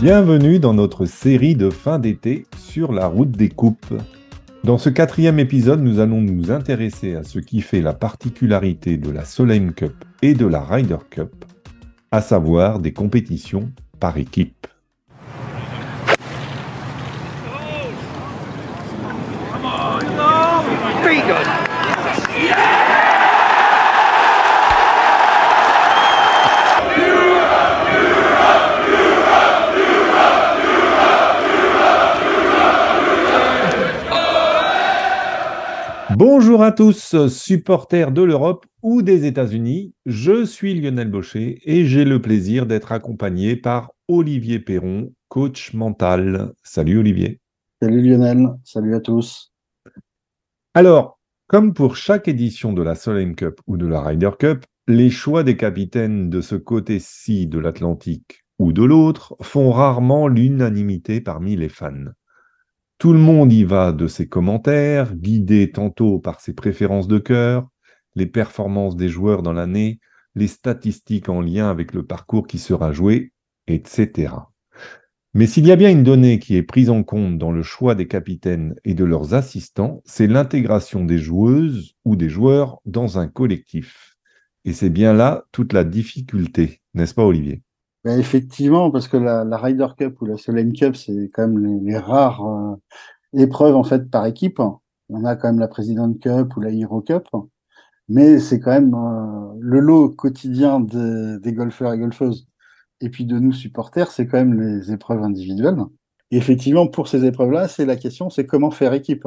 Bienvenue dans notre série de fin d'été sur la route des coupes. Dans ce quatrième épisode, nous allons nous intéresser à ce qui fait la particularité de la Solheim Cup et de la Ryder Cup, à savoir des compétitions par équipe. Bonjour à tous, supporters de l'Europe ou des États-Unis. Je suis Lionel Baucher et j'ai le plaisir d'être accompagné par Olivier Perron, coach mental. Salut Olivier. Salut Lionel, salut à tous. Alors, comme pour chaque édition de la Solheim Cup ou de la Ryder Cup, les choix des capitaines de ce côté-ci de l'Atlantique ou de l'autre font rarement l'unanimité parmi les fans. Tout le monde y va de ses commentaires, guidé tantôt par ses préférences de cœur, les performances des joueurs dans l'année, les statistiques en lien avec le parcours qui sera joué, etc. Mais s'il y a bien une donnée qui est prise en compte dans le choix des capitaines et de leurs assistants, c'est l'intégration des joueuses ou des joueurs dans un collectif. Et c'est bien là toute la difficulté, n'est-ce pas Olivier? Ben, effectivement, parce que la, la, Ryder Cup ou la Solheim Cup, c'est quand même les, rares euh, épreuves en fait par équipe. On a quand même la President Cup ou la Hero Cup, mais c'est quand même euh, le lot quotidien des golfeurs et golfeuses. Et puis de nous supporters, c'est quand même les épreuves individuelles. Effectivement, pour ces épreuves-là, c'est la question, c'est comment faire équipe.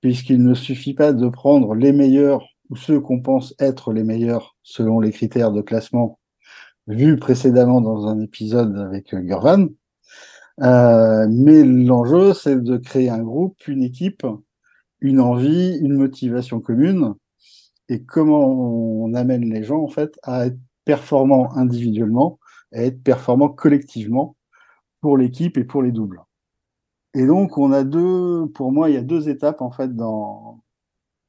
Puisqu'il ne suffit pas de prendre les meilleurs ou ceux qu'on pense être les meilleurs selon les critères de classement vu précédemment dans un épisode avec euh, Gurvan. Euh, mais l'enjeu, c'est de créer un groupe, une équipe, une envie, une motivation commune, et comment on amène les gens en fait à être performants individuellement, à être performants collectivement pour l'équipe et pour les doubles. Et donc, on a deux, pour moi, il y a deux étapes en fait dans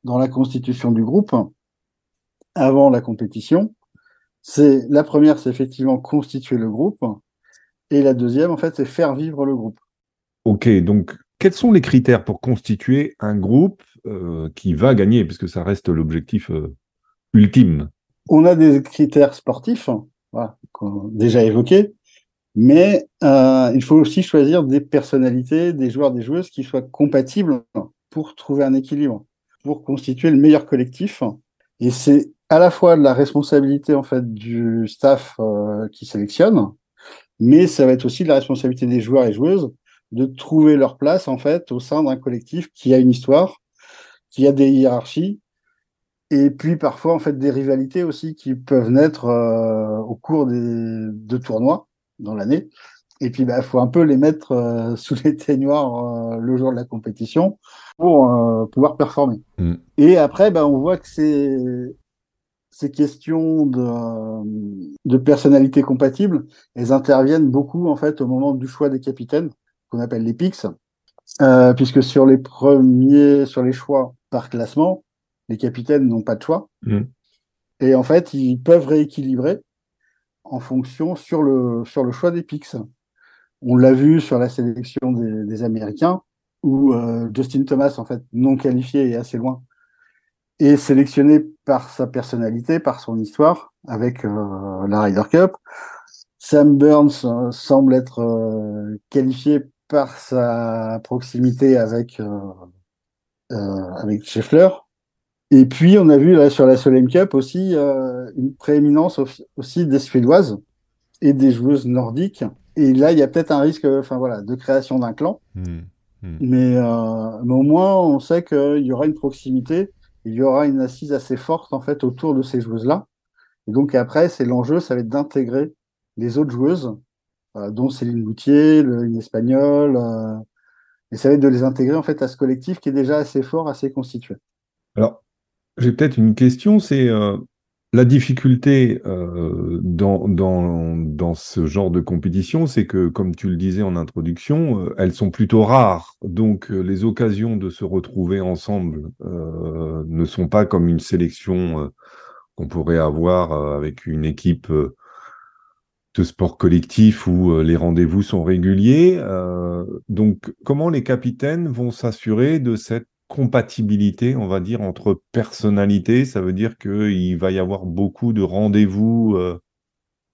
dans la constitution du groupe avant la compétition. C'est la première, c'est effectivement constituer le groupe, et la deuxième, en fait, c'est faire vivre le groupe. Ok, donc quels sont les critères pour constituer un groupe euh, qui va gagner, puisque ça reste l'objectif euh, ultime On a des critères sportifs, voilà, qu'on a déjà évoqués, mais euh, il faut aussi choisir des personnalités, des joueurs, des joueuses qui soient compatibles pour trouver un équilibre, pour constituer le meilleur collectif. Et c'est à la fois de la responsabilité en fait du staff euh, qui sélectionne, mais ça va être aussi de la responsabilité des joueurs et joueuses de trouver leur place en fait au sein d'un collectif qui a une histoire, qui a des hiérarchies, et puis parfois en fait des rivalités aussi qui peuvent naître euh, au cours des de tournois dans l'année. Et puis, il bah, faut un peu les mettre euh, sous les teignoirs le jour de la compétition pour pouvoir performer. Mm. Et après, bah, on voit que c'est ces questions de, de personnalité compatible, elles interviennent beaucoup en fait au moment du choix des capitaines, qu'on appelle les picks, euh, puisque sur les premiers, sur les choix par classement, les capitaines n'ont pas de choix. Mmh. Et en fait, ils peuvent rééquilibrer en fonction sur le, sur le choix des picks. On l'a vu sur la sélection des, des Américains, où euh, Justin Thomas, en fait, non qualifié et assez loin, est sélectionné par sa personnalité, par son histoire, avec euh, la Ryder Cup. Sam Burns euh, semble être euh, qualifié par sa proximité avec avec Scheffler. Et puis on a vu là sur la Solheim Cup aussi une prééminence aussi des Suédoises et des joueuses nordiques. Et là, il y a peut-être un risque, enfin voilà, de création d'un clan. Mmh, mmh. Mais, mais au moins, on sait qu'il y aura une proximité il y aura une assise assez forte en fait autour de ces joueuses-là. Et donc après, c'est l'enjeu, ça va être d'intégrer les autres joueuses, euh, dont Céline Goutier, le, une espagnole, euh, et ça va être de les intégrer en fait à ce collectif qui est déjà assez fort, assez constitué. Alors, j'ai peut-être une question, c'est euh, la difficulté euh, dans, dans, dans, ce genre de compétition, c'est que, comme tu le disais en introduction, euh, elles sont plutôt rares. Donc, euh, les occasions de se retrouver ensemble ne sont pas comme une sélection qu'on pourrait avoir avec une équipe de sport collectif où les rendez-vous sont réguliers. donc, comment les capitaines vont s'assurer de cette compatibilité, on va dire, entre personnalités Ça veut dire qu'il va y avoir beaucoup de rendez-vous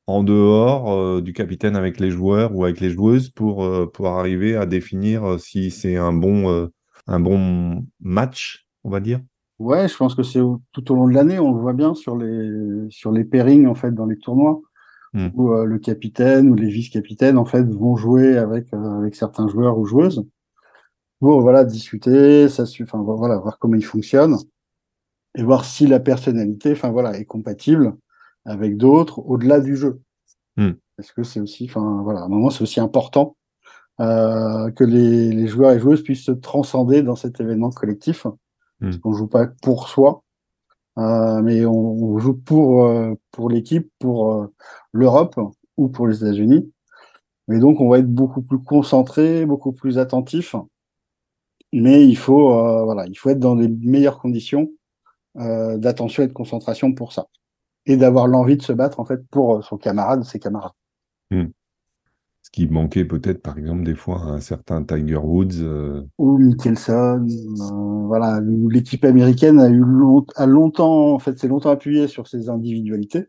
en dehors du capitaine avec les joueurs ou avec les joueuses pour, pour arriver à définir si c'est un bon, un bon match, on va dire Ouais, je pense que c'est tout au long de l'année, on le voit bien sur les, sur les pairings, en fait, dans les tournois, hmm. où le capitaine ou les vice-capitaines, en fait, vont jouer avec, avec certains joueurs ou joueuses pour, voilà, discuter, ça, enfin, voilà, voir comment ils fonctionnent et voir si la personnalité, enfin, voilà, est compatible avec d'autres au-delà du jeu. Hmm. Parce que c'est aussi, enfin voilà, à un moment c'est aussi important euh, que les, les, joueurs et joueuses puissent se transcender dans cet événement collectif. Hmm. Parce qu'on joue pas pour soi, euh, mais on, on, joue pour euh, pour l'équipe, pour l'Europe ou pour les États-Unis. Et donc on va être beaucoup plus concentré, beaucoup plus attentif. Mais il faut euh, voilà, il faut être dans les meilleures conditions d'attention et de concentration pour ça et d'avoir l'envie de se battre en fait pour euh, son camarade, ses camarades. Hmm. Ce qui manquait peut-être par exemple des fois à un certain Tiger Woods. Euh, Ou Mickelson. Euh, voilà, l'équipe américaine a eu a longtemps, en fait, s'est longtemps appuyé sur ses individualités.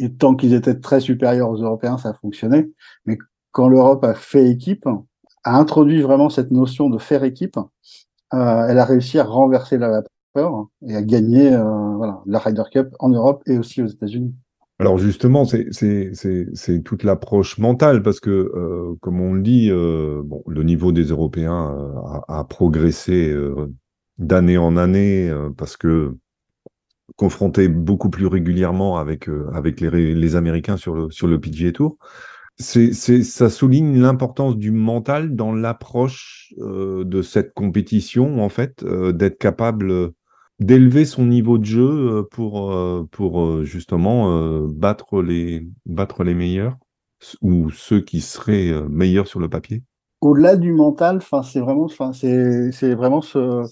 Et tant qu'ils étaient très supérieurs aux Européens, ça fonctionnait. Mais quand l'Europe a fait équipe, a introduit vraiment cette notion de faire équipe, elle a réussi à renverser la et à gagner euh, la Ryder Cup en Europe et aussi aux États-Unis. Alors justement, c'est toute l'approche mentale parce que, euh, comme on le dit, euh, le niveau des Européens a, progressé d'année en année parce que confronté beaucoup plus régulièrement avec, les, Américains sur le, sur le PGA Tour. C'est, ça souligne l'importance du mental dans l'approche de cette compétition, en fait, d'être capable d'élever son niveau de jeu euh, pour, euh, pour euh, justement battre, les, battre les meilleurs ou ceux qui seraient meilleurs sur le papier. Au-delà du mental, c'est vraiment, c'est vraiment ce,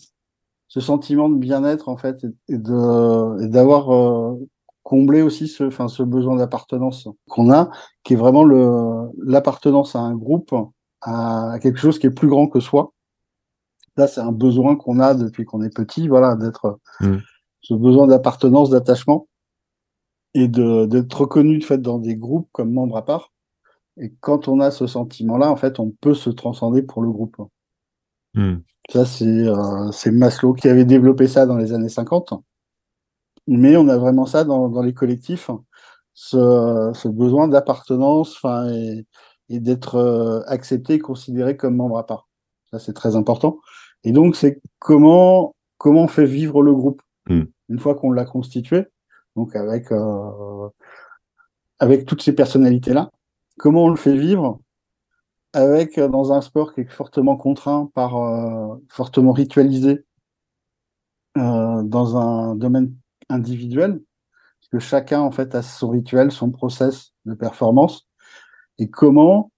ce sentiment de bien-être en fait et d'avoir comblé aussi ce, ce besoin d'appartenance qu'on a, qui est vraiment l'appartenance à un groupe, à quelque chose qui est plus grand que soi Là, c'est un besoin qu'on a depuis qu'on est petit, voilà, d'être mm. ce besoin d'appartenance, d'attachement et d'être reconnu de fait dans des groupes comme membre à part. Et quand on a ce sentiment-là, en fait, on peut se transcender pour le groupe. Mm. Ça, euh, c'est Maslow qui avait développé ça dans les années 50. Mais on a vraiment ça dans, dans les collectifs, ce, ce besoin d'appartenance et, et d'être euh, accepté, considéré comme membre à part. Ça, c'est très important. Et donc, c'est comment, comment on fait vivre le groupe hmm. une fois qu'on l'a constitué, donc avec, euh, avec toutes ces personnalités-là. Comment on le fait vivre avec, euh, dans un sport qui est fortement contraint par, fortement ritualisé, dans un domaine individuel, parce que chacun, en fait, a son rituel, son process de performance, et comment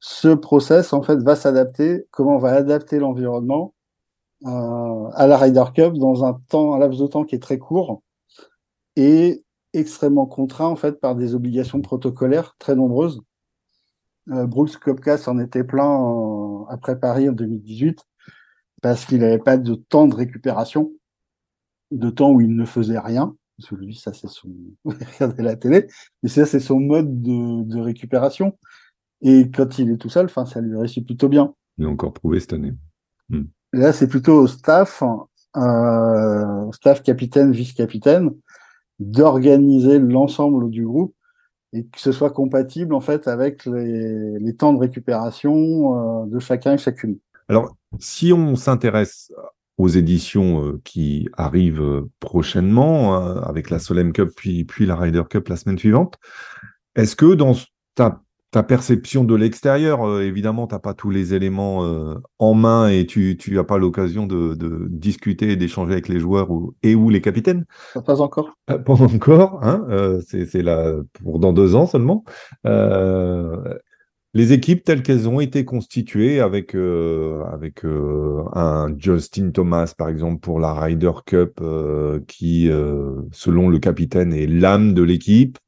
ce process en fait va s'adapter, comment on va adapter l'environnement euh, à la Ryder Cup dans un temps, un laps de temps qui est très court et extrêmement contraint en fait par des obligations protocolaires très nombreuses. Euh, Brooks Kopka s'en était plein après Paris en 2018 parce qu'il n'avait pas de temps de récupération, de temps où il ne faisait rien. Parce que lui, ça c'est son regarder la télé, mais ça c'est son mode de, de récupération. Et quand il est tout seul, enfin, ça lui réussit plutôt bien. Il a encore prouvé cette année. Hmm. Là, c'est plutôt au staff, euh, staff capitaine, vice-capitaine, d'organiser l'ensemble du groupe et que ce soit compatible en fait avec les, les temps de récupération euh, de chacun et chacune. Alors, si on s'intéresse aux éditions euh, qui arrivent euh, prochainement, euh, avec la Solem Cup puis, puis la Ryder Cup la semaine suivante, est-ce que dans ta ta perception de l'extérieur, euh, évidemment, tu n'as pas tous les éléments en main et tu n'as pas l'occasion de, discuter et d'échanger avec les joueurs et ou les capitaines? Pas encore. Pas encore, hein, c'est là pour dans deux ans seulement. Les équipes telles qu'elles ont été constituées avec, avec un Justin Thomas, par exemple, pour la Ryder Cup, qui, selon le capitaine, est l'âme de l'équipe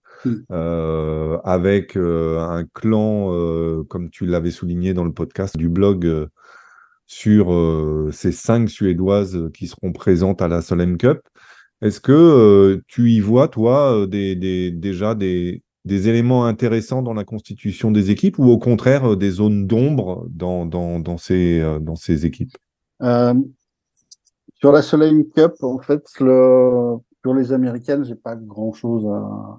euh, avec un clan, comme tu l'avais souligné dans le podcast du blog, sur ces cinq Suédoises qui seront présentes à la Solheim Cup. Est-ce que tu y vois, toi, des, déjà des, des éléments intéressants dans la constitution des équipes ou au contraire des zones d'ombre dans, dans, ces, équipes? Sur la Soleil Cup, en fait, le, pour les Américaines, j'ai pas grand chose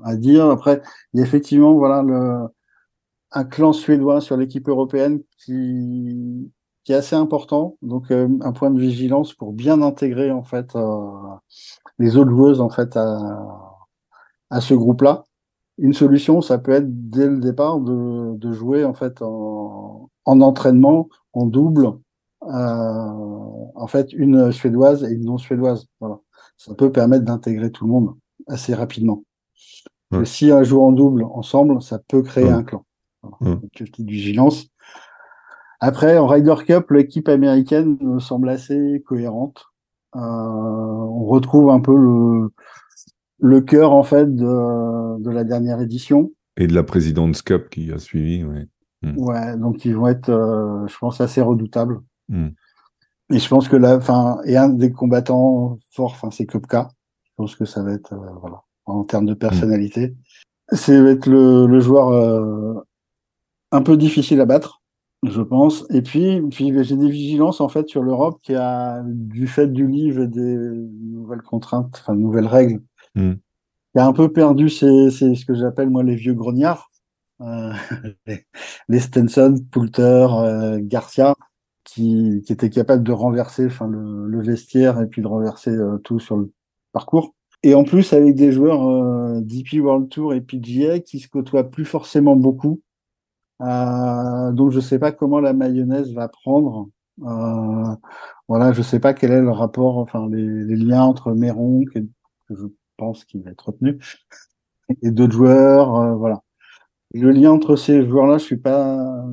à, dire. Après, il y a effectivement, voilà, un clan suédois sur l'équipe européenne qui, est assez important. Donc, euh, un point de vigilance pour bien intégrer, en fait, euh, les autres joueuses, en fait, à ce groupe-là. Une solution, ça peut être dès le départ de, de jouer, en fait, en, en entraînement, en double, euh, en fait une suédoise et une non suédoise. Voilà. Ça peut permettre d'intégrer tout le monde assez rapidement. si un joue en double ensemble, ça peut créer un clan. Voilà. petite vigilance. Après, en Ryder Cup, l'équipe américaine me semble assez cohérente. Euh, on retrouve un peu le, le cœur en fait de, de la dernière édition. Et de la présidente Cup qui a suivi, ouais. Hmm. Ouais, donc ils vont être, euh, je pense, assez redoutables. Hmm. Et je pense que là, enfin, et un des combattants forts, enfin, c'est Kopka. Je pense que ça va être, euh, voilà, en termes de personnalité, c'est être le, le joueur euh, un peu difficile à battre, je pense. Et puis, puis j'ai des vigilances en fait sur l'Europe qui a, du fait du livre et des nouvelles contraintes, enfin, nouvelles règles, mm. qui a un peu perdu c'est ce que j'appelle moi les vieux grognards. Euh, les, Stenson, Poulter, euh, Garcia, qui, qui était capable de renverser le, vestiaire et puis de renverser euh, tout sur le parcours. Et en plus, avec des joueurs DP World Tour et PGA qui se côtoient plus forcément beaucoup. Donc, je sais pas comment la mayonnaise va prendre. Euh, voilà, je sais pas quel est le rapport, enfin, les, les liens entre Méron, que, que, je pense qu'il va être retenu, et d'autres joueurs. Euh, voilà. Le lien entre ces joueurs-là, je suis pas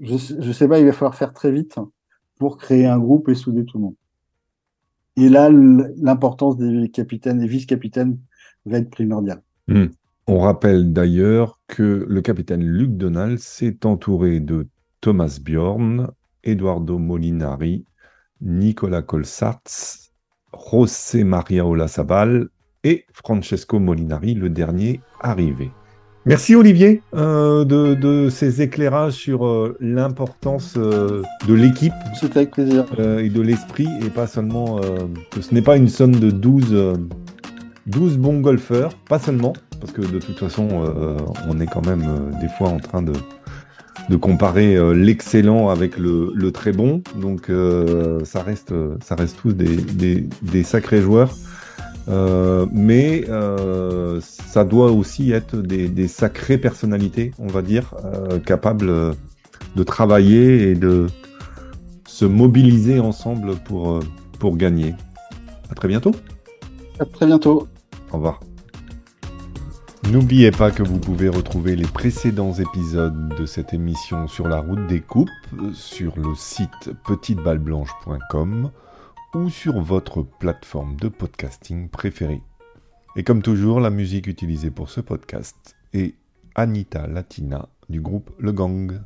je, je sais pas, il va falloir faire très vite pour créer un groupe et souder tout le monde. Et là, l'importance des capitaines et vice-capitaines va être primordiale. Hmm. On rappelle d'ailleurs que le capitaine Luc Donald s'est entouré de Thomas Bjorn, Eduardo Molinari, Nicolas Colsarts, José Maria Olasabal et Francesco Molinari, le dernier arrivé. Merci Olivier euh, de, ces éclairages sur euh, l'importance euh, de l'équipe. C'était avec plaisir. et de l'esprit, et pas seulement que ce n'est pas une somme de 12, 12 bons golfeurs, pas seulement, parce que de toute façon, on est quand même des fois en train de, de comparer l'excellent avec le, le, très bon. Donc ça, reste, ça reste tous des, des, des sacrés joueurs. Euh, mais euh, ça doit aussi être des, des, sacrées personnalités, on va dire, euh, capables de travailler et de se mobiliser ensemble pour, pour gagner. À très bientôt. À très bientôt. Au revoir. N'oubliez pas que vous pouvez retrouver les précédents épisodes de cette émission sur la route des coupes sur le site petiteballeblanche.com ou sur votre plateforme de podcasting préférée. Et comme toujours, la musique utilisée pour ce podcast est Anita Latina du groupe Le Gang.